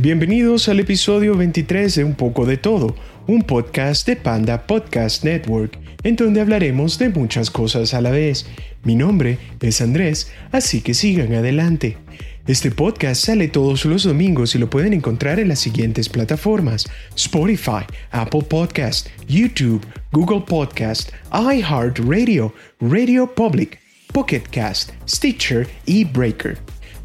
Bienvenidos al episodio 23 de Un poco de todo, un podcast de Panda Podcast Network, en donde hablaremos de muchas cosas a la vez. Mi nombre es Andrés, así que sigan adelante. Este podcast sale todos los domingos y lo pueden encontrar en las siguientes plataformas: Spotify, Apple Podcast, YouTube, Google Podcast, iHeartRadio, Radio Public, Pocket Cast, Stitcher y Breaker.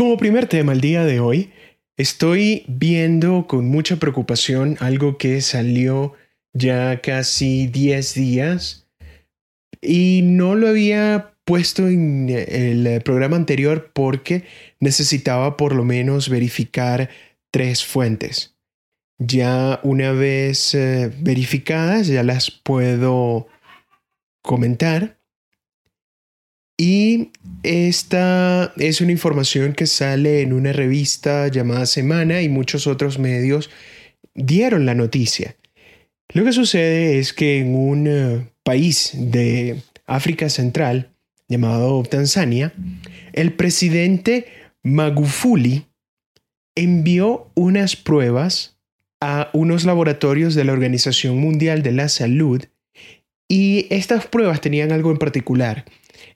Como primer tema el día de hoy, estoy viendo con mucha preocupación algo que salió ya casi 10 días y no lo había puesto en el programa anterior porque necesitaba por lo menos verificar tres fuentes. Ya una vez eh, verificadas ya las puedo comentar y esta es una información que sale en una revista llamada Semana y muchos otros medios dieron la noticia. Lo que sucede es que en un eh, país de África Central llamado Tanzania, el presidente Magufuli envió unas pruebas a unos laboratorios de la Organización Mundial de la Salud y estas pruebas tenían algo en particular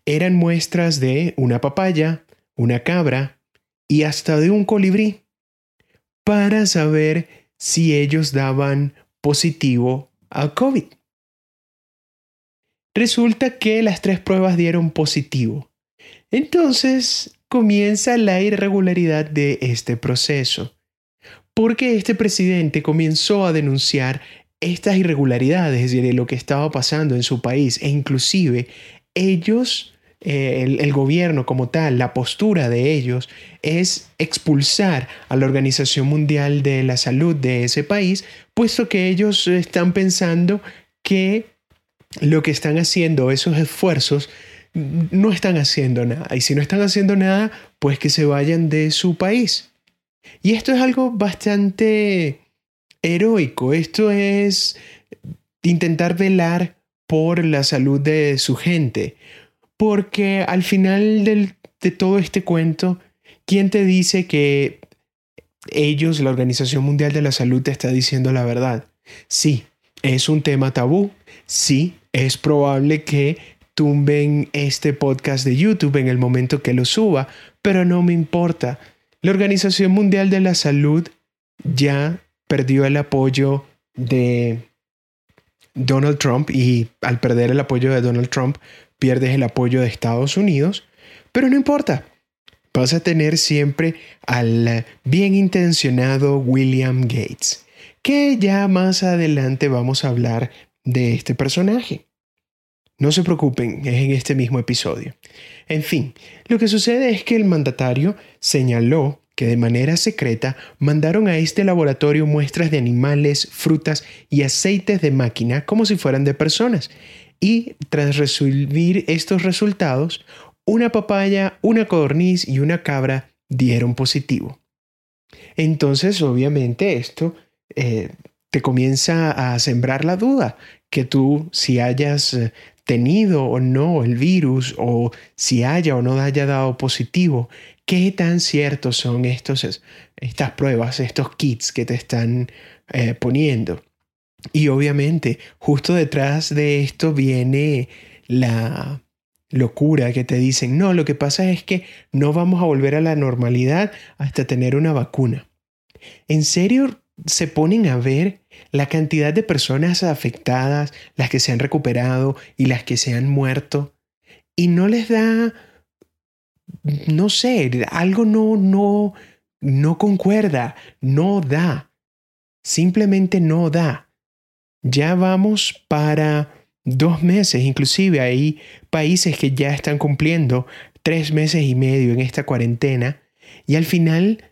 eran muestras de una papaya, una cabra y hasta de un colibrí para saber si ellos daban positivo a COVID. Resulta que las tres pruebas dieron positivo. Entonces comienza la irregularidad de este proceso, porque este presidente comenzó a denunciar estas irregularidades de lo que estaba pasando en su país e inclusive ellos eh, el, gobierno como tal, la postura de ellos es expulsar a la Organización Mundial de la Salud de ese país, puesto que ellos están pensando que lo que están haciendo, esos esfuerzos, no están haciendo nada. Y si no están haciendo nada, pues que se vayan de su país. Y esto es algo bastante heroico. Esto es intentar velar por la salud de su gente porque al final de todo este cuento, ¿quién te dice que ellos, la Organización Mundial de la Salud, te está diciendo la verdad? Sí, es un tema tabú. Sí, es probable que tumben este podcast de YouTube en el momento que lo suba, pero no me importa. La Organización Mundial de la Salud ya perdió el apoyo de Donald Trump y al perder el apoyo de Donald Trump, pierdes el apoyo de Estados Unidos, pero no importa. Vas a tener siempre al bien intencionado William Gates, que ya más adelante vamos a hablar de este personaje. No se preocupen, es en este mismo episodio. En fin, lo que sucede es que el mandatario señaló que de manera secreta mandaron a este laboratorio muestras de animales, frutas y aceites de máquina como si fueran de personas, y tras recibir estos resultados, una papaya, una codorniz y una cabra dieron positivo. Entonces, obviamente, esto eh, te comienza a sembrar la duda que tú, si hayas eh, tenido o no el virus o si haya o no haya dado positivo, qué tan ciertos son estos, estas pruebas, estos kits que te están eh, poniendo. Y obviamente, justo detrás de esto viene la locura que te dicen, no, lo que pasa es que no vamos a volver a la normalidad hasta tener una vacuna. ¿En serio se ponen a ver la cantidad de personas afectadas, las que se han recuperado y las que se han muerto? Y no les da, no sé, algo no, no, no concuerda, no da. Simplemente no da. Ya vamos para dos meses, inclusive hay países que ya están cumpliendo tres meses y medio en esta cuarentena Y al final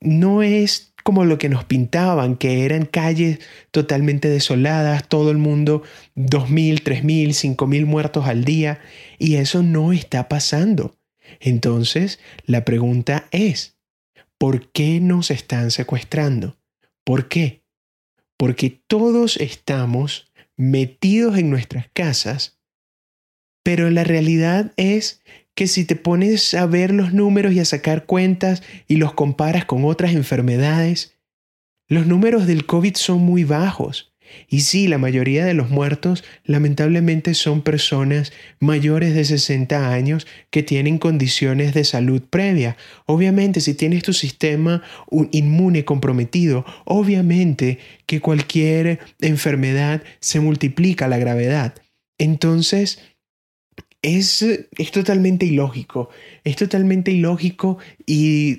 no es como lo que nos pintaban, que eran calles totalmente desoladas, todo el mundo 2.000, 3.000, 5.000 muertos al día, y eso no está pasando. Entonces, la pregunta es, ¿por qué nos están secuestrando? ¿Por qué? Porque todos estamos metidos en nuestras casas, pero la realidad es que si te pones a ver los números y a sacar cuentas y los comparas con otras enfermedades, los números del COVID son muy bajos. Y sí, la mayoría de los muertos lamentablemente son personas mayores de 60 años que tienen condiciones de salud previa. Obviamente, si tienes tu sistema inmune comprometido, obviamente que cualquier enfermedad se multiplica la gravedad. Entonces, es, es totalmente ilógico, es totalmente ilógico y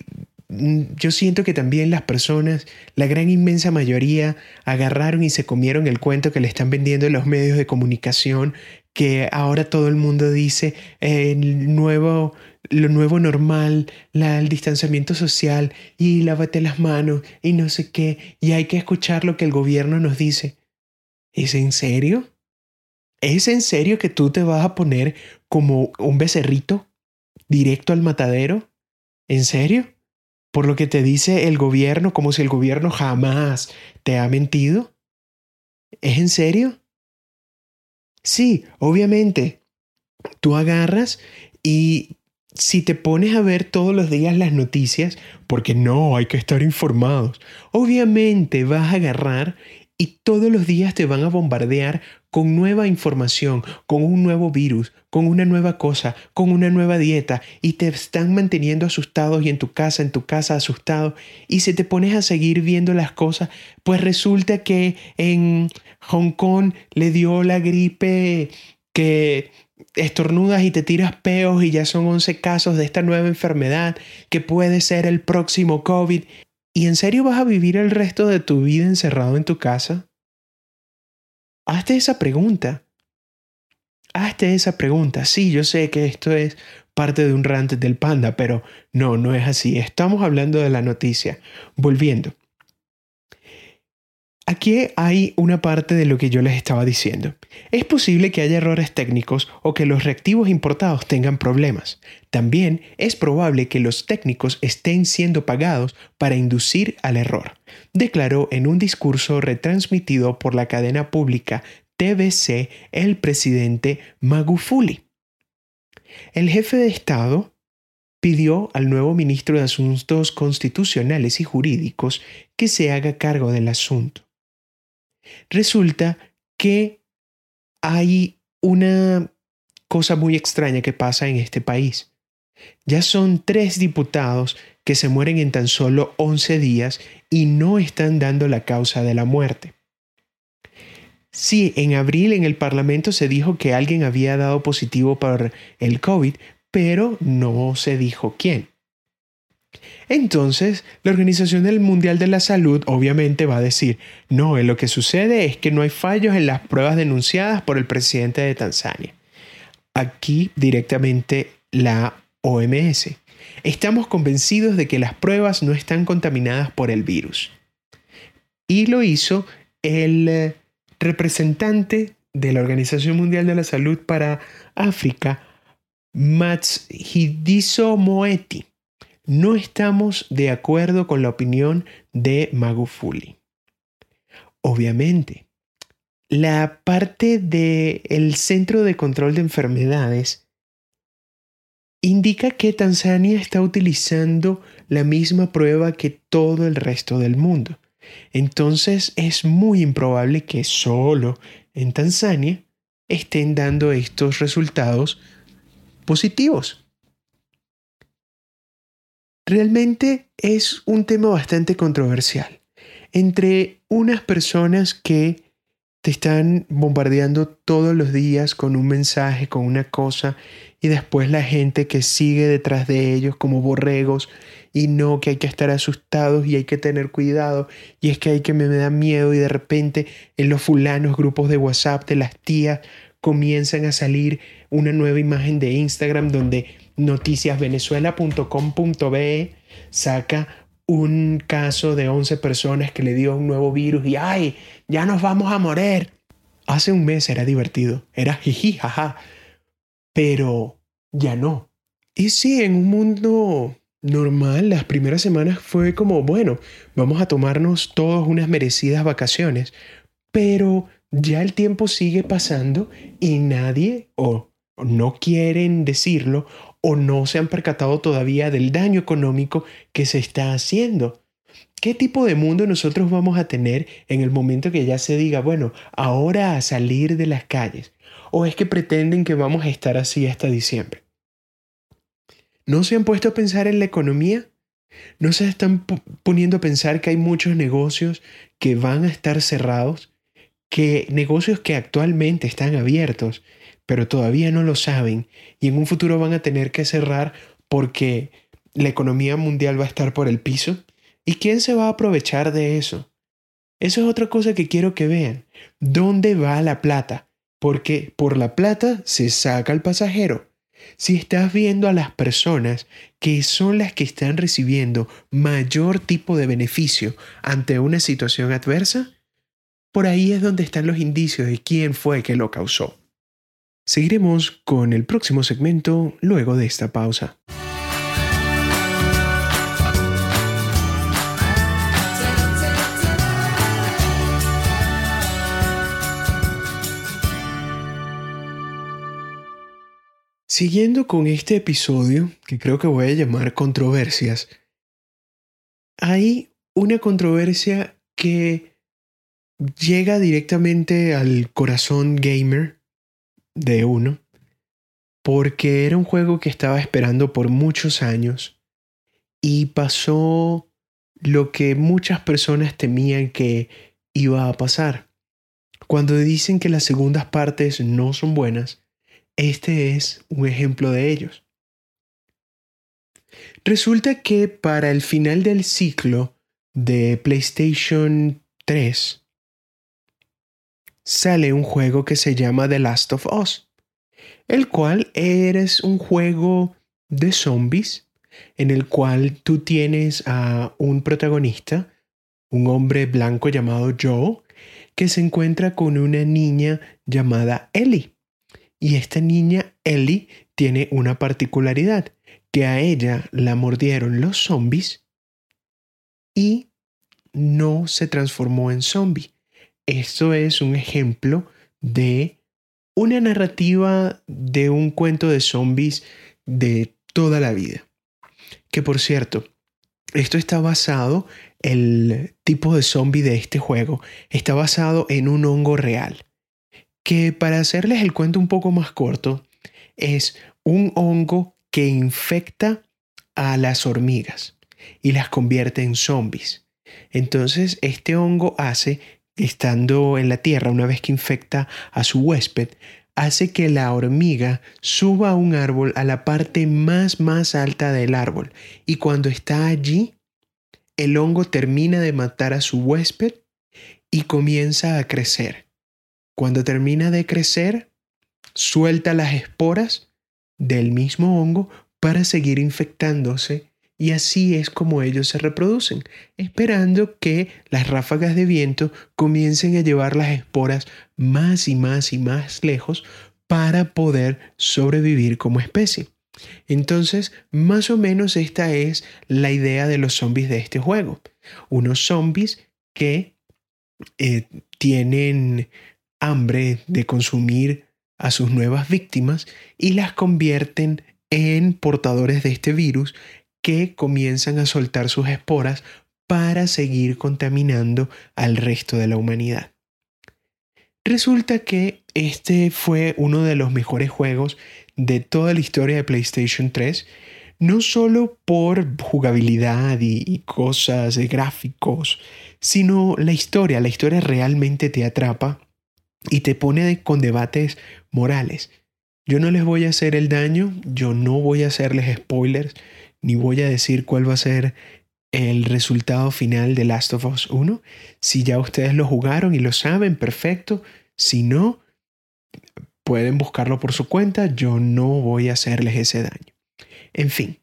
yo siento que también las personas, la gran inmensa mayoría, agarraron y se comieron el cuento que le están vendiendo en los medios de comunicación, que ahora todo el mundo dice el nuevo, lo nuevo normal, el distanciamiento social y lávate las manos y no sé qué, y hay que escuchar lo que el gobierno nos dice. ¿Es en serio? ¿Es en serio que tú te vas a poner como un becerrito directo al matadero? ¿En serio? Por lo que te dice el gobierno como si el gobierno jamás te ha mentido? ¿Es en serio? Sí, obviamente. Tú agarras y si te pones a ver todos los días las noticias, porque no, hay que estar informados, obviamente vas a agarrar y todos los días te van a bombardear con nueva información, con un nuevo virus, con una nueva cosa, con una nueva dieta, y te están manteniendo asustados y en tu casa, en tu casa asustado, y si te pones a seguir viendo las cosas, pues resulta que en Hong Kong le dio la gripe que estornudas y te tiras peos y ya son 11 casos de esta nueva enfermedad que puede ser el próximo COVID ¿Y en serio vas a vivir el resto de tu vida encerrado en tu casa? Hazte esa pregunta. Hazte esa pregunta. Sí, yo sé que esto es parte de un rant del panda, pero no, no es así. Estamos hablando de la noticia. Volviendo. Aquí hay una parte de lo que yo les estaba diciendo. Es posible que haya errores técnicos o que los reactivos importados tengan problemas. También es probable que los técnicos estén siendo pagados para inducir al error, declaró en un discurso retransmitido por la cadena pública TBC el presidente Magufuli. El jefe de Estado pidió al nuevo ministro de Asuntos Constitucionales y Jurídicos que se haga cargo del asunto. Resulta que hay una cosa muy extraña que pasa en este país. Ya son tres diputados que se mueren en tan solo 11 días y no están dando la causa de la muerte. Sí, en abril en el Parlamento se dijo que alguien había dado positivo por el COVID, pero no se dijo quién. Entonces, la Organización Mundial de la Salud obviamente va a decir, no, lo que sucede es que no hay fallos en las pruebas denunciadas por el presidente de Tanzania. Aquí directamente la OMS. Estamos convencidos de que las pruebas no están contaminadas por el virus. Y lo hizo el eh, representante de la Organización Mundial de la Salud para África, Matshidiso Moeti no estamos de acuerdo con la opinión de Magufuli. Obviamente, la parte del Centro de Control de Enfermedades indica que Tanzania está utilizando la misma prueba que todo el resto del mundo. Entonces es muy improbable que solo en Tanzania estén dando estos resultados positivos. Realmente es un tema bastante controversial. Entre unas personas que te están bombardeando todos los días con un mensaje, con una cosa, y después la gente que sigue detrás de ellos como borregos y no que hay que estar asustados y hay que tener cuidado y es que hay que me, me da miedo y de repente en los fulanos grupos de WhatsApp de las tías comienzan a salir una nueva imagen de Instagram donde noticiasvenezuela.com.be saca un caso de 11 personas que le dio un nuevo virus y ¡ay! Ya nos vamos a morir. Hace un mes era divertido, era jiji, jaja, pero ya no. Y sí, en un mundo normal, las primeras semanas fue como, bueno, vamos a tomarnos todos unas merecidas vacaciones, pero ya el tiempo sigue pasando y nadie o no quieren decirlo o no se han percatado todavía del daño económico que se está haciendo. ¿Qué tipo de mundo nosotros vamos a tener en el momento que ya se diga, bueno, ahora a salir de las calles? ¿O es que pretenden que vamos a estar así hasta diciembre? ¿No se han puesto a pensar en la economía? ¿No se están poniendo a pensar que hay muchos negocios que van a estar cerrados? Que negocios que actualmente están abiertos, pero todavía no lo saben y en un futuro van a tener que cerrar porque la economía mundial va a estar por el piso. ¿Y quién se va a aprovechar de eso? Eso es otra cosa que quiero que vean. ¿Dónde va la plata? Porque por la plata se saca el pasajero. Si estás viendo a las personas que son las que están recibiendo mayor tipo de beneficio ante una situación adversa, por ahí es donde están los indicios de quién fue que lo causó. Seguiremos con el próximo segmento luego de esta pausa. Siguiendo con este episodio, que creo que voy a llamar controversias, hay una controversia que llega directamente al corazón gamer de uno, porque era un juego que estaba esperando por muchos años y pasó lo que muchas personas temían que iba a pasar. Cuando dicen que las segundas partes no son buenas, este es un ejemplo de ellos. Resulta que para el final del ciclo de PlayStation 3 sale un juego que se llama The Last of Us, el cual eres un juego de zombies en el cual tú tienes a un protagonista, un hombre blanco llamado Joe, que se encuentra con una niña llamada Ellie. Y esta niña, Ellie, tiene una particularidad, que a ella la mordieron los zombies y no se transformó en zombie. Esto es un ejemplo de una narrativa de un cuento de zombies de toda la vida. Que por cierto, esto está basado, el tipo de zombie de este juego está basado en un hongo real que para hacerles el cuento un poco más corto, es un hongo que infecta a las hormigas y las convierte en zombies. Entonces, este hongo hace, estando en la tierra, una vez que infecta a su huésped, hace que la hormiga suba a un árbol a la parte más más alta del árbol y cuando está allí, el hongo termina de matar a su huésped y comienza a crecer. Cuando termina de crecer, suelta las esporas del mismo hongo para seguir infectándose y así es como ellos se reproducen, esperando que las ráfagas de viento comiencen a llevar las esporas más y más y más lejos para poder sobrevivir como especie. Entonces, más o menos esta es la idea de los zombies de este juego. Unos zombies que eh, tienen hambre de consumir a sus nuevas víctimas y las convierten en portadores de este virus que comienzan a soltar sus esporas para seguir contaminando al resto de la humanidad. Resulta que este fue uno de los mejores juegos de toda la historia de PlayStation 3, no solo por jugabilidad y, cosas de gráficos, sino la historia. La historia realmente te atrapa y te pone con debates morales. Yo no les voy a hacer el daño, yo no voy a hacerles spoilers, ni voy a decir cuál va a ser el resultado final de Last of Us 1. Si ya ustedes lo jugaron y lo saben, perfecto. Si no, pueden buscarlo por su cuenta, yo no voy a hacerles ese daño. En fin,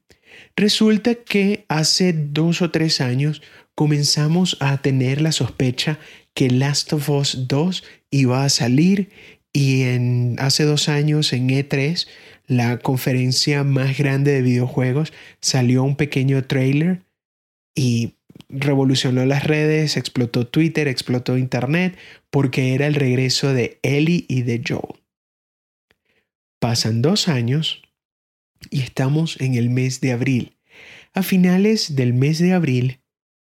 resulta que hace dos o tres años comenzamos a tener la sospecha que Last of Us 2 iba a salir y en, hace dos años en E3, la conferencia más grande de videojuegos, salió un pequeño trailer y revolucionó las redes, explotó Twitter, explotó Internet, porque era el regreso de Ellie y de Joel. Pasan dos años y estamos en el mes de abril. A finales del mes de abril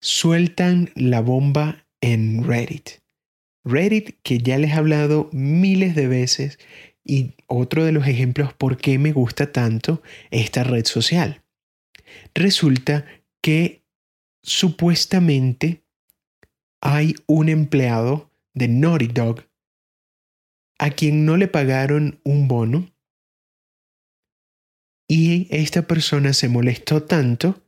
sueltan la bomba en Reddit. Reddit que ya les he hablado miles de veces y otro de los ejemplos por qué me gusta tanto esta red social. Resulta que supuestamente hay un empleado de Naughty Dog a quien no le pagaron un bono y esta persona se molestó tanto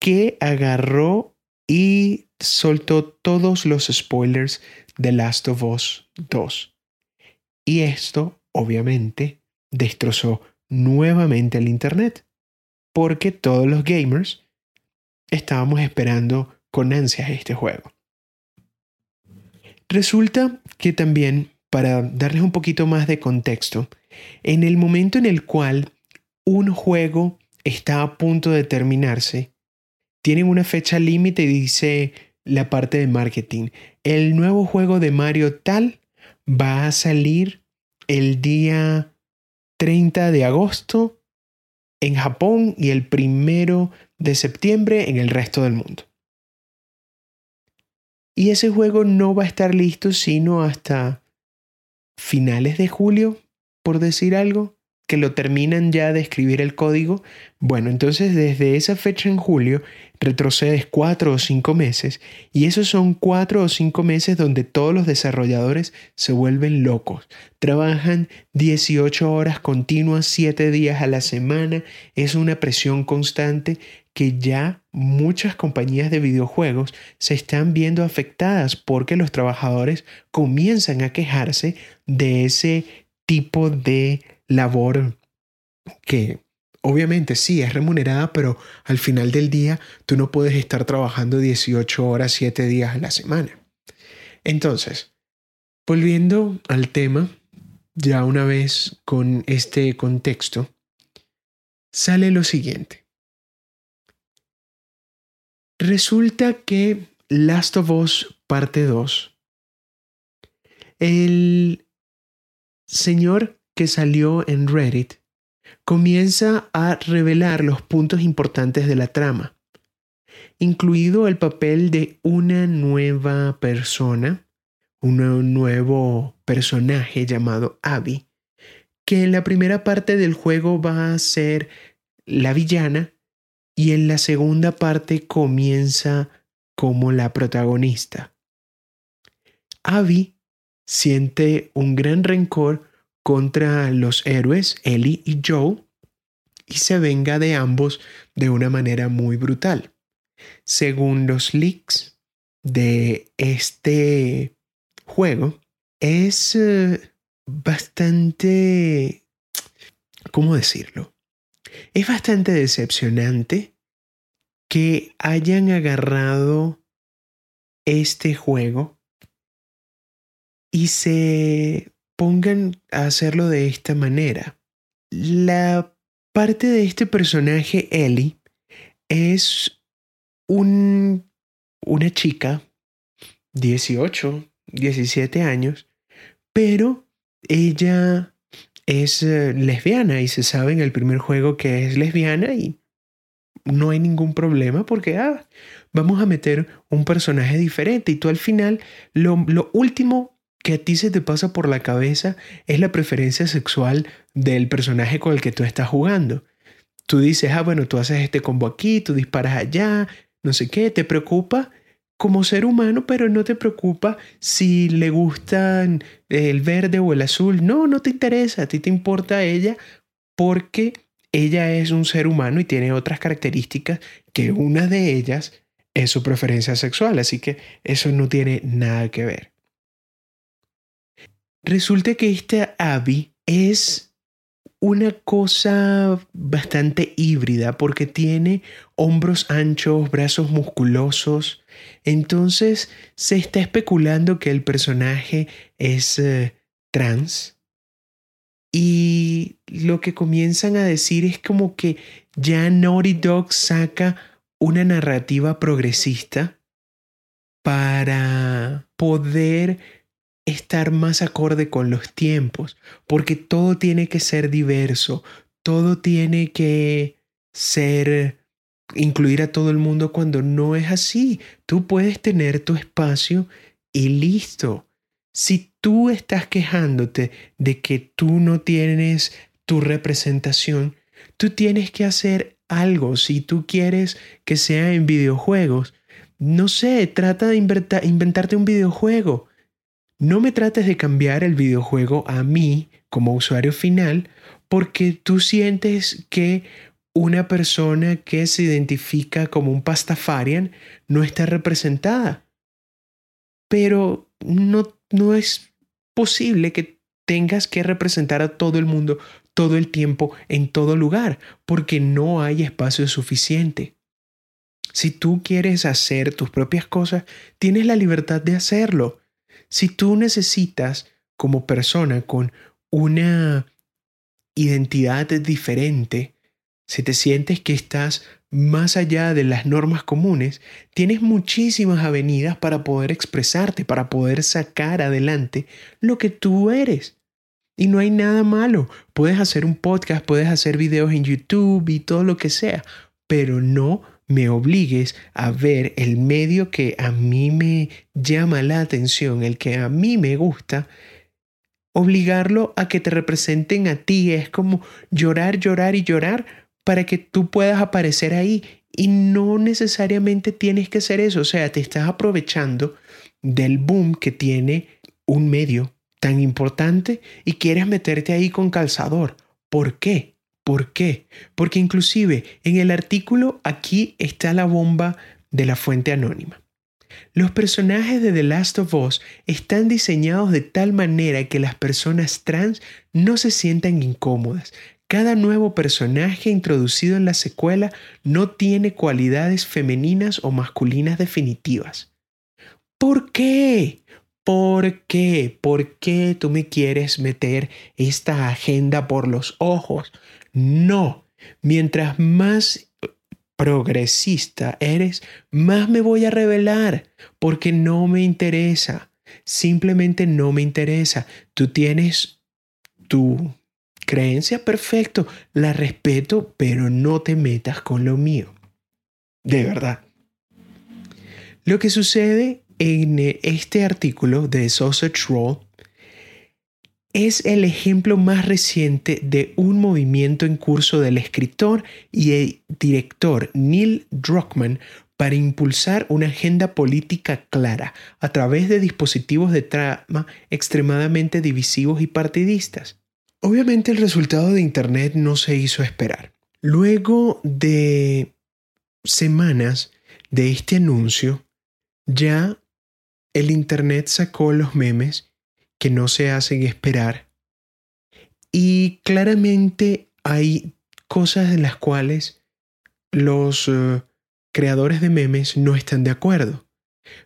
que agarró y soltó todos los spoilers de Last of Us 2. Y esto, obviamente, destrozó nuevamente el Internet, porque todos los gamers estábamos esperando con ansias este juego. Resulta que también, para darles un poquito más de contexto, en el momento en el cual un juego está a punto de terminarse, tienen una fecha límite y dice la parte de marketing, el nuevo juego de Mario tal va a salir el día 30 de agosto en Japón y el primero de septiembre en el resto del mundo. Y ese juego no va a estar listo sino hasta finales de julio, por decir algo, que lo terminan ya de escribir el código. Bueno, entonces desde esa fecha en julio retrocedes cuatro o cinco meses y esos son cuatro o cinco meses donde todos los desarrolladores se vuelven locos. Trabajan 18 horas continuas, 7 días a la semana. Es una presión constante que ya muchas compañías de videojuegos se están viendo afectadas porque los trabajadores comienzan a quejarse de ese tipo de labor que obviamente sí es remunerada, pero al final del día tú no puedes estar trabajando 18 horas, 7 días a la semana. Entonces, volviendo al tema, ya una vez con este contexto, sale lo siguiente. Resulta que Last of Us parte 2, el señor que salió en Reddit comienza a revelar los puntos importantes de la trama, incluido el papel de una nueva persona, un nuevo personaje llamado Abby, que en la primera parte del juego va a ser la villana y en la segunda parte comienza como la protagonista. Abby siente un gran rencor contra los héroes Ellie y Joe y se venga de ambos de una manera muy brutal. Según los leaks de este juego, es eh, bastante... ¿Cómo decirlo? Es bastante decepcionante que hayan agarrado este juego y se pongan a hacerlo de esta manera. La parte de este personaje, Ellie, es un, una chica, 18, 17 años, pero ella es eh, lesbiana y se sabe en el primer juego que es lesbiana y no hay ningún problema porque ah, vamos a meter un personaje diferente y tú al final lo último que a ti se te pasa por la cabeza es la preferencia sexual del personaje con el que tú estás jugando. Tú dices, ah, bueno, tú haces este combo aquí, tú disparas allá, no sé qué, te preocupa como ser humano, pero no te preocupa si le gustan el verde o el azul. No, no te interesa, a ti te importa ella porque ella es un ser humano y tiene otras características que una de ellas es su preferencia sexual, así que eso no tiene nada que ver. Resulta que esta Abby es una cosa bastante híbrida porque tiene hombros anchos, brazos musculosos. Entonces se está especulando que el personaje es eh, trans. Y lo que comienzan a decir es como que ya Naughty Dog saca una narrativa progresista para poder estar más acorde con los tiempos, porque todo tiene que ser diverso, todo tiene que ser incluir a todo el mundo cuando no es así. Tú puedes tener tu espacio y listo. Si tú estás quejándote de que tú no tienes tu representación, tú tienes que hacer algo. Si tú quieres que sea en videojuegos, no sé, trata de inventarte un videojuego no me trates de cambiar el videojuego a mí como usuario final porque tú sientes que una persona que se identifica como un pastafarian no está representada. Pero no, no es posible que tengas que representar a todo el mundo todo el tiempo en todo lugar, porque no hay espacio suficiente. Si tú quieres hacer tus propias cosas, tienes la libertad de hacerlo. Si tú necesitas como persona con una identidad diferente, si te sientes que estás más allá de las normas comunes, tienes muchísimas avenidas para poder expresarte, para poder sacar adelante lo que tú eres. Y no hay nada malo. Puedes hacer un podcast, puedes hacer videos en YouTube y todo lo que sea, pero no me obligues a ver el medio que a mí me llama la atención, el que a mí me gusta, obligarlo a que te representen a ti. Es como llorar, llorar y llorar para que tú puedas aparecer ahí. Y no necesariamente tienes que hacer eso. O sea, te estás aprovechando del boom que tiene un medio tan importante y quieres meterte ahí con calzador. ¿Por qué? ¿Por qué? Porque inclusive en el artículo aquí está la bomba de la fuente anónima. Los personajes de The Last of Us están diseñados de tal manera que las personas trans no se sientan incómodas. Cada nuevo personaje introducido en la secuela no tiene cualidades femeninas o masculinas definitivas. ¿Por qué? ¿Por qué? ¿Por qué tú me quieres meter esta agenda por los ojos? No, mientras más progresista eres, más me voy a revelar, porque no me interesa. Simplemente no me interesa. Tú tienes tu creencia perfecto, la respeto, pero no te metas con lo mío. De verdad. Lo que sucede en este artículo de Sausage Roll es el ejemplo más reciente de un movimiento en curso del escritor y el director Neil Druckmann para impulsar una agenda política clara a través de dispositivos de trama extremadamente divisivos y partidistas. Obviamente el resultado de Internet no se hizo esperar. Luego de semanas de este anuncio, ya el Internet sacó los memes que no se hacen esperar. Y claramente hay cosas en las cuales los eh, creadores de memes no están de acuerdo.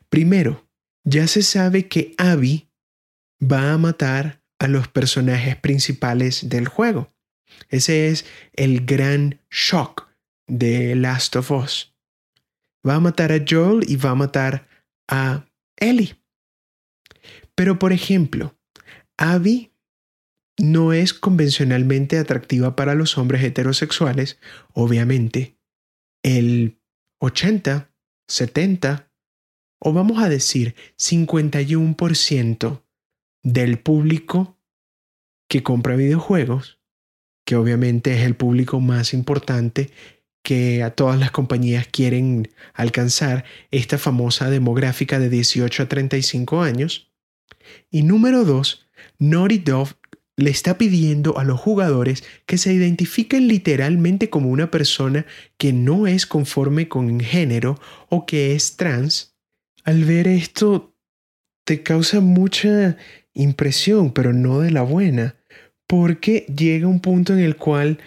Primero, ya se sabe que Abby va a matar a los personajes principales del juego. Ese es el gran shock de Last of Us. Va a matar a Joel y va a matar a Ellie. Pero por ejemplo, Abby no es convencionalmente atractiva para los hombres heterosexuales, obviamente. El 80, 70 o vamos a decir 51% del público que compra videojuegos, que obviamente es el público más importante que a todas las compañías quieren alcanzar esta famosa demográfica de 18 a 35 años, y número dos, Naughty Dog le está pidiendo a los jugadores que se identifiquen literalmente como una persona que no es conforme con género o que es trans. Al ver esto, te causa mucha impresión, pero no de la buena, porque llega un punto en el cual,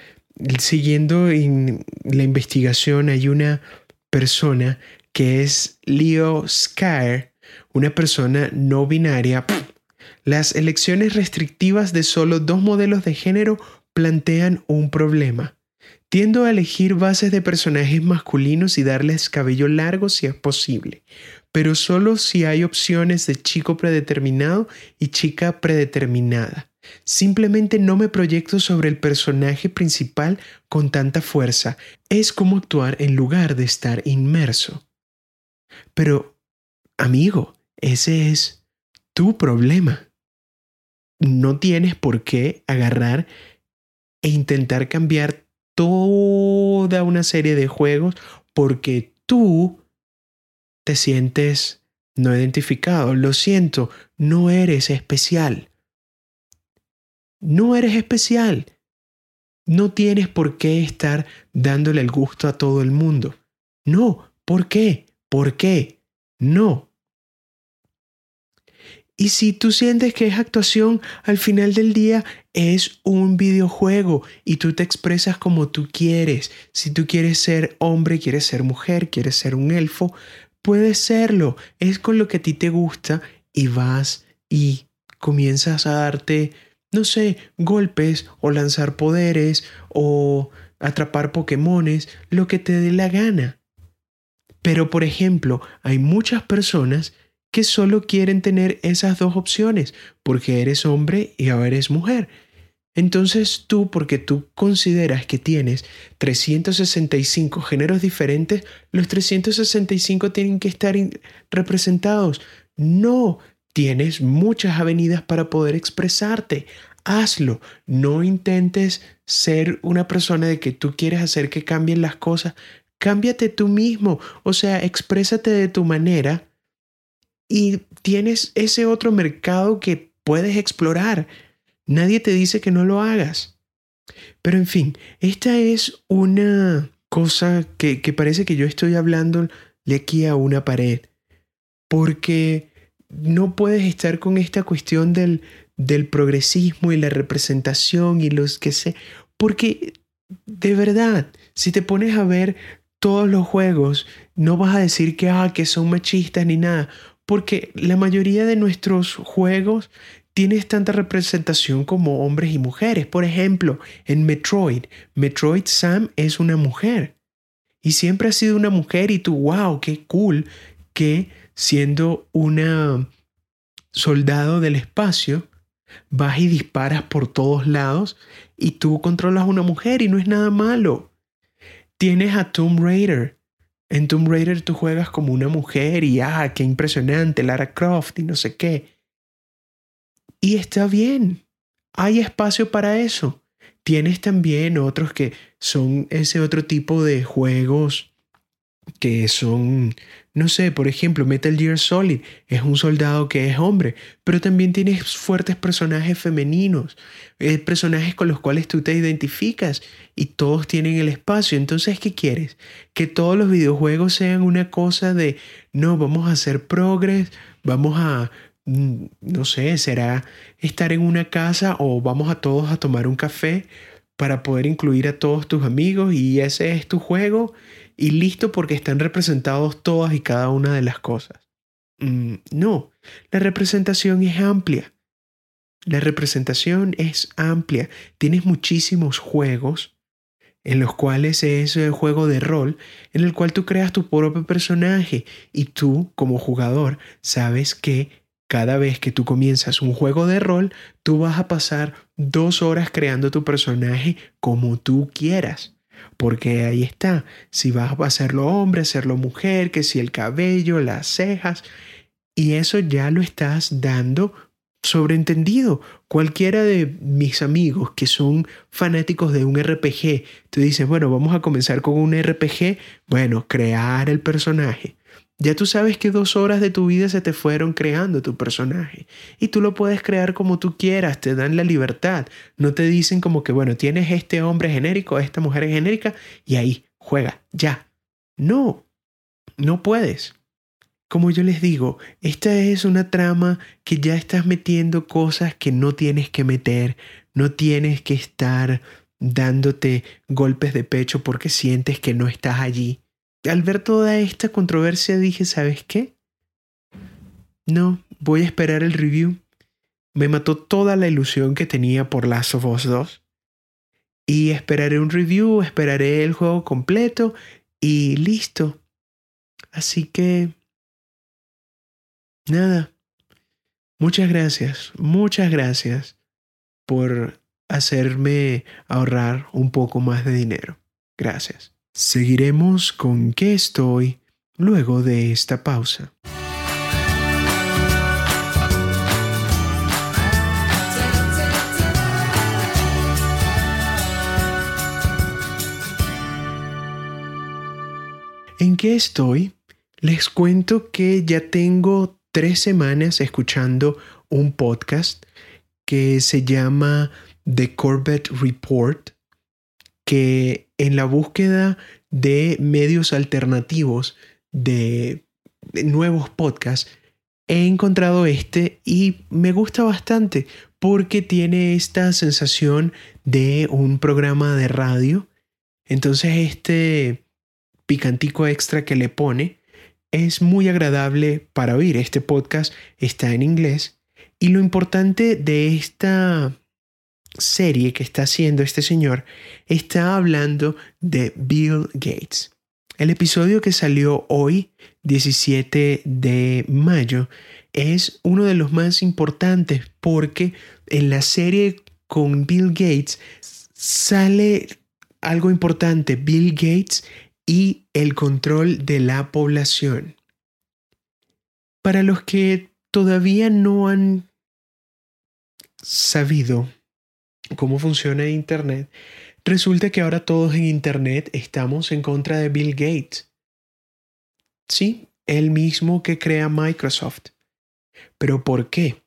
siguiendo en la investigación, hay una persona que es Leo Skyer, una persona no binaria. Las elecciones restrictivas de solo dos modelos de género plantean un problema. Tiendo a elegir bases de personajes masculinos y darles cabello largo si es posible, pero solo si hay opciones de chico predeterminado y chica predeterminada. Simplemente no me proyecto sobre el personaje principal con tanta fuerza. Es como actuar en lugar de estar inmerso. Pero, amigo, ese es tu problema. No tienes por qué agarrar e intentar cambiar toda una serie de juegos porque tú te sientes no identificado. Lo siento, no eres especial. No eres especial. No tienes por qué estar dándole el gusto a todo el mundo. No, ¿por qué? ¿Por qué? No. Y si tú sientes que es actuación, al final del día es un videojuego y tú te expresas como tú quieres. Si tú quieres ser hombre, quieres ser mujer, quieres ser un elfo, puedes serlo. Es con lo que a ti te gusta y vas y comienzas a darte, no sé, golpes o lanzar poderes o atrapar Pokémones, lo que te dé la gana. Pero, por ejemplo, hay muchas personas que solo quieren tener esas dos opciones, porque eres hombre y ahora eres mujer. Entonces tú, porque tú consideras que tienes 365 géneros diferentes, los 365 tienen que estar representados. No, tienes muchas avenidas para poder expresarte. Hazlo. No intentes ser una persona de que tú quieres hacer que cambien las cosas. Cámbiate tú mismo. O sea, exprésate de tu manera y tienes ese otro mercado que puedes explorar. Nadie te dice que no lo hagas. Pero en fin, esta es una cosa que, parece que yo estoy hablando de aquí a una pared. Porque no puedes estar con esta cuestión del, del progresismo y la representación y los que sé. Porque de verdad, si te pones a ver todos los juegos, no vas a decir que, ah, que son machistas ni nada porque la mayoría de nuestros juegos tienes tanta representación como hombres y mujeres. Por ejemplo, en Metroid, Metroid Sam es una mujer. Y siempre ha sido una mujer y tú, wow, qué cool que siendo una soldado del espacio, vas y disparas por todos lados y tú controlas a una mujer y no es nada malo. Tienes a Tomb Raider, en Tomb Raider tú juegas como una mujer y ah, qué impresionante, Lara Croft y no sé qué. Y está bien, hay espacio para eso. Tienes también otros que son ese otro tipo de juegos que son no sé, por ejemplo, Metal Gear Solid es un soldado que es hombre, pero también tienes fuertes personajes femeninos, eh, personajes con los cuales tú te identificas y todos tienen el espacio. Entonces, ¿qué quieres? Que todos los videojuegos sean una cosa de, no, vamos a hacer progres, vamos a, mm, no sé, será estar en una casa o vamos a todos a tomar un café para poder incluir a todos tus amigos y ese es tu juego y listo porque están representados todas y cada una de las cosas. Mm, no, la representación es amplia. La representación es amplia. Tienes muchísimos juegos en los cuales es el juego de rol en el cual tú creas tu propio personaje y tú como jugador sabes que cada vez que tú comienzas un juego de rol, tú vas a pasar dos horas creando tu personaje como tú quieras. Porque ahí está, si vas a hacerlo hombre, hacerlo mujer, que si el cabello, las cejas, y eso ya lo estás dando sobreentendido. Cualquiera de mis amigos que son fanáticos de un RPG, tú dices, bueno, vamos a comenzar con un RPG, bueno, crear el personaje. Ya tú sabes que dos horas de tu vida se te fueron creando tu personaje y tú lo puedes crear como tú quieras, te dan la libertad. No te dicen como que, bueno, tienes este hombre genérico, esta mujer genérica y ahí, juega, ya. No, no puedes. Como yo les digo, esta es una trama que ya estás metiendo cosas que no tienes que meter. no tienes que estar dándote golpes de pecho porque sientes que no estás allí. Al ver toda esta controversia dije, ¿sabes qué? No, voy a esperar el review. Me mató toda la ilusión que tenía por Last of Us 2. Y esperaré un review, esperaré el juego completo y listo. Así que... Nada. Muchas gracias, muchas gracias por hacerme ahorrar un poco más de dinero. Gracias. Seguiremos con qué estoy luego de esta pausa. ¿En qué estoy? Les cuento que ya tengo tres semanas escuchando un podcast que se llama The Corbett Report, que en la búsqueda de medios alternativos de nuevos podcasts, he encontrado este y me gusta bastante porque tiene esta sensación de un programa de radio. Entonces este picantico extra que le pone, es muy agradable para oír. Este podcast está en inglés y lo importante de esta serie que está haciendo este señor está hablando de Bill Gates. El episodio que salió hoy, 17 de mayo, es uno de los más importantes porque en la serie con Bill Gates sale algo importante. Bill Gates y el control de la población. Para los que todavía no han sabido cómo funciona Internet, resulta que ahora todos en Internet estamos en contra de Bill Gates. Sí, el mismo que crea Microsoft. ¿Pero por qué?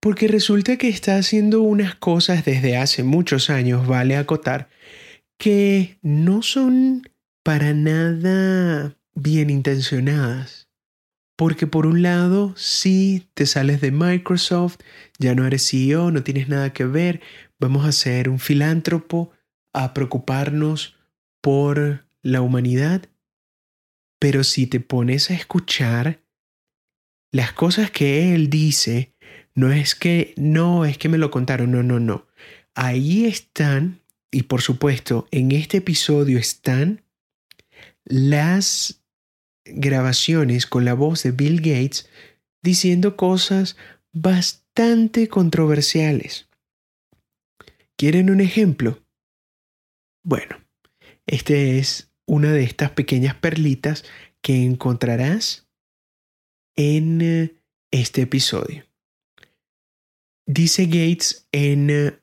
Porque resulta que está haciendo unas cosas desde hace muchos años, vale acotar, que no son para nada bien intencionadas. Porque por un lado, si te sales de Microsoft, ya no eres CEO, no tienes nada que ver, vamos a ser un filántropo, a preocuparnos por la humanidad. Pero si te pones a escuchar las cosas que él dice, no es que, no, es que me lo contaron, no, no, no. Ahí están, y por supuesto, en este episodio están las grabaciones con la voz de Bill Gates diciendo cosas bastante controversiales. ¿Quieren un ejemplo? Bueno, este es una de estas pequeñas perlitas que encontrarás en eh, este episodio. Dice Gates en eh,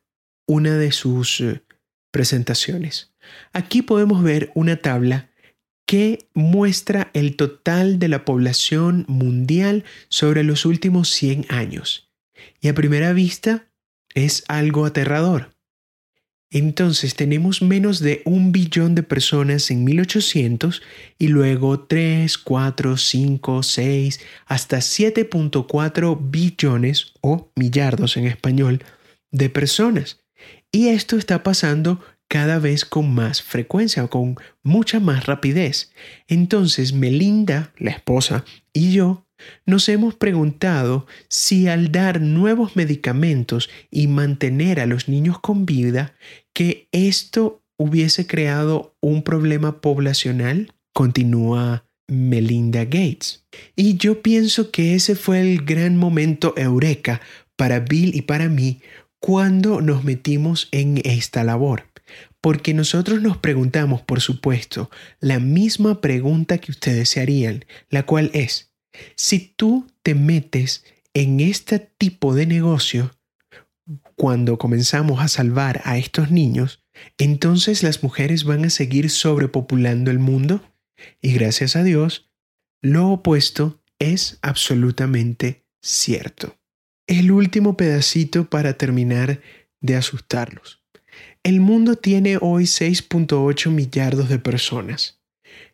una de sus eh, presentaciones. Aquí podemos ver una tabla que muestra el total de la población mundial sobre los últimos 100 años. Y a primera vista es algo aterrador. Entonces tenemos menos de un billón de personas en 1800 y luego 3, 4, 5, 6, hasta 7.4 billones o millardos en español de personas. Y esto está pasando cada vez con más frecuencia o con mucha más rapidez. Entonces Melinda, la esposa, y yo nos hemos preguntado si al dar nuevos medicamentos y mantener a los niños con vida, que esto hubiese creado un problema poblacional, continúa Melinda Gates. Y yo pienso que ese fue el gran momento eureka para Bill y para mí cuando nos metimos en esta labor. Porque nosotros nos preguntamos, por supuesto, la misma pregunta que ustedes se harían, la cual es, si tú te metes en este tipo de negocio, cuando comenzamos a salvar a estos niños, entonces las mujeres van a seguir sobrepopulando el mundo y gracias a Dios, lo opuesto es absolutamente cierto. El último pedacito para terminar de asustarlos. El mundo tiene hoy 6.8 millardos de personas.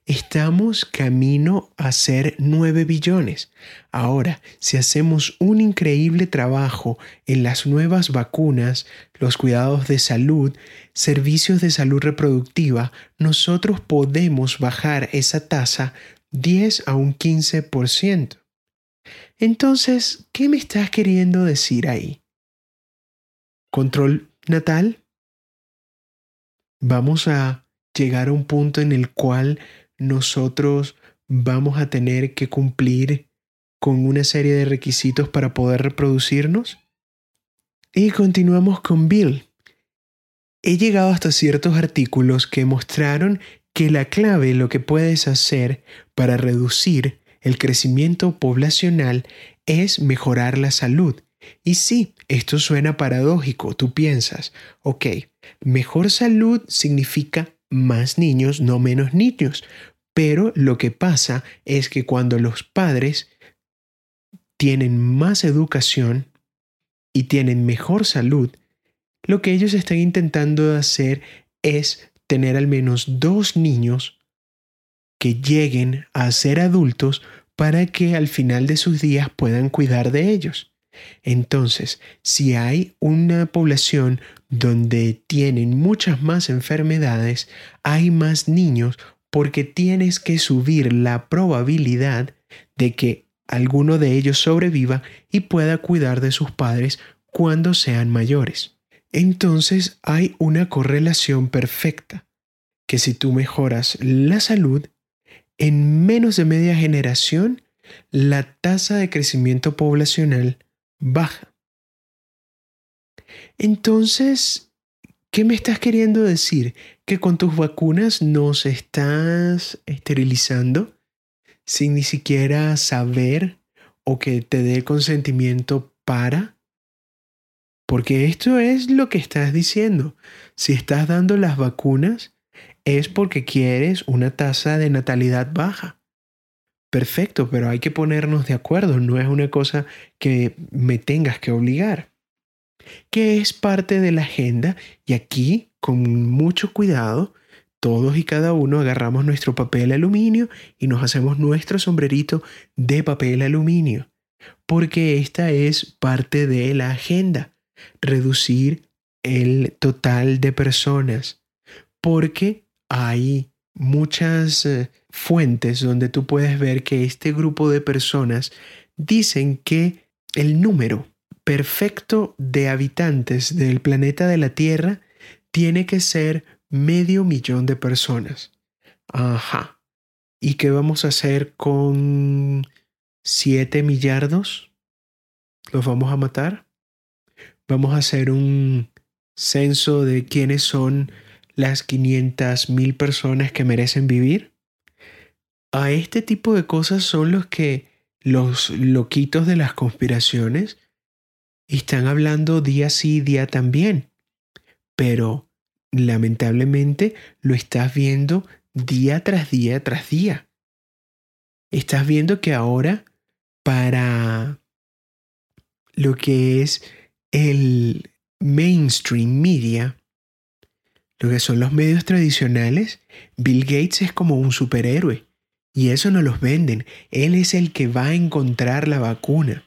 Estamos camino a ser 9 billones. Ahora, si hacemos un increíble trabajo en las nuevas vacunas, los cuidados de salud, servicios de salud reproductiva, nosotros podemos bajar esa tasa 10 a un 15%. Entonces, ¿qué me estás queriendo decir ahí? ¿Control natal? Vamos a llegar a un punto en el cual nosotros vamos a tener que cumplir con una serie de requisitos para poder reproducirnos? Y continuamos con Bill. He llegado hasta ciertos artículos que mostraron que la clave lo que puedes hacer para reducir el crecimiento poblacional es mejorar la salud. Y sí, esto suena paradójico. Tú piensas, ok, mejor salud significa más niños, no menos niños. Pero lo que pasa es que cuando los padres tienen más educación y tienen mejor salud, lo que ellos están intentando hacer es tener al menos dos niños que lleguen a ser adultos para que al final de sus días puedan cuidar de ellos. Entonces, si hay una población donde tienen muchas más enfermedades, hay más niños porque tienes que subir la probabilidad de que alguno de ellos sobreviva y pueda cuidar de sus padres cuando sean mayores. Entonces hay una correlación perfecta, que si tú mejoras la salud, en menos de media generación, la tasa de crecimiento poblacional baja. Entonces, ¿qué me estás queriendo decir? ¿Que con tus vacunas nos estás esterilizando sin ni siquiera saber o que te dé consentimiento para? Porque esto es lo que estás diciendo. Si estás dando las vacunas es porque quieres una tasa de natalidad baja. Perfecto, pero hay que ponernos de acuerdo, no es una cosa que me tengas que obligar. Que es parte de la agenda y aquí, con mucho cuidado, todos y cada uno agarramos nuestro papel aluminio y nos hacemos nuestro sombrerito de papel aluminio, porque esta es parte de la agenda, reducir el total de personas, porque hay muchas eh, fuentes donde tú puedes ver que este grupo de personas dicen que el número perfecto de habitantes del planeta de la Tierra tiene que ser medio millón de personas. Ajá. ¿Y qué vamos a hacer con 7 millardos? ¿Los vamos a matar? Vamos a hacer un censo de quiénes son las 500 mil personas que merecen vivir? A este tipo de cosas son los que los loquitos de las conspiraciones están hablando día sí, día también. Pero lamentablemente lo estás viendo día tras día tras día. Estás viendo que ahora para lo que es el mainstream media, lo que son los medios tradicionales, Bill Gates es como un superhéroe. Y eso no los venden. Él es el que va a encontrar la vacuna.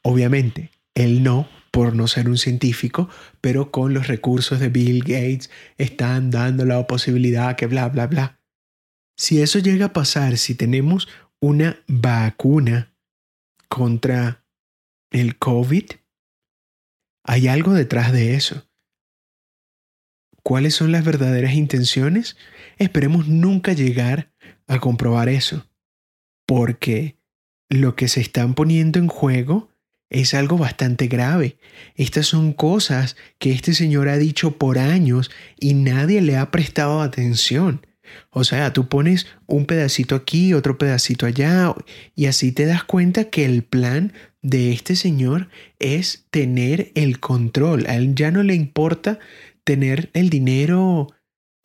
Obviamente, él no, por no ser un científico, pero con los recursos de Bill Gates están dando la posibilidad que bla, bla, bla. Si eso llega a pasar, si tenemos una vacuna contra el COVID, hay algo detrás de eso. ¿Cuáles son las verdaderas intenciones? Esperemos nunca llegar a comprobar eso, porque lo que se están poniendo en juego es algo bastante grave. Estas son cosas que este señor ha dicho por años y nadie le ha prestado atención. O sea, tú pones un pedacito aquí, otro pedacito allá, y así te das cuenta que el plan de este señor es tener el control. A él ya no le importa tener el dinero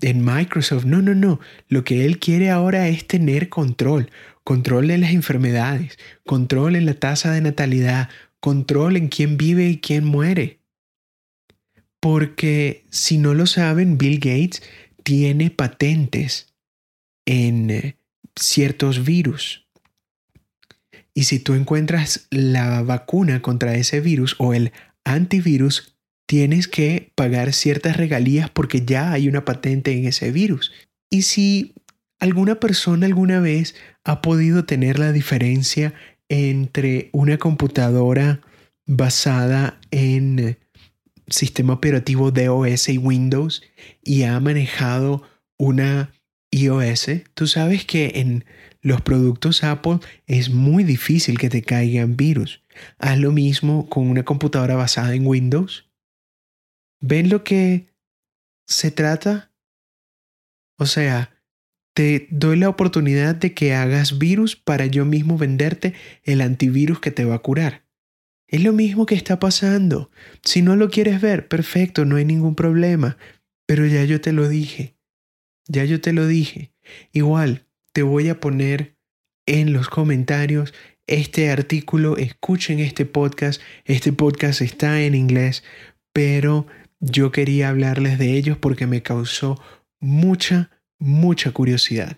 en Microsoft. No, no, no. Lo que él quiere ahora es tener control. Control en las enfermedades, control en la tasa de natalidad, control en quién vive y quién muere. Porque si no lo saben, Bill Gates tiene patentes en eh, ciertos virus. Y si tú encuentras la vacuna contra ese virus o el antivirus, tienes que pagar ciertas regalías porque ya hay una patente en ese virus. Y si alguna persona alguna vez ha podido tener la diferencia entre una computadora basada en sistema operativo DOS y Windows y ha manejado una iOS, tú sabes que en los productos Apple es muy difícil que te caigan virus. Haz lo mismo con una computadora basada en Windows. ¿Ven lo que se trata? O sea, te doy la oportunidad de que hagas virus para yo mismo venderte el antivirus que te va a curar. Es lo mismo que está pasando. Si no lo quieres ver, perfecto, no hay ningún problema. Pero ya yo te lo dije. Ya yo te lo dije. Igual, te voy a poner en los comentarios este artículo. Escuchen este podcast. Este podcast está en inglés, pero yo quería hablarles de ellos porque me causó mucha, mucha curiosidad.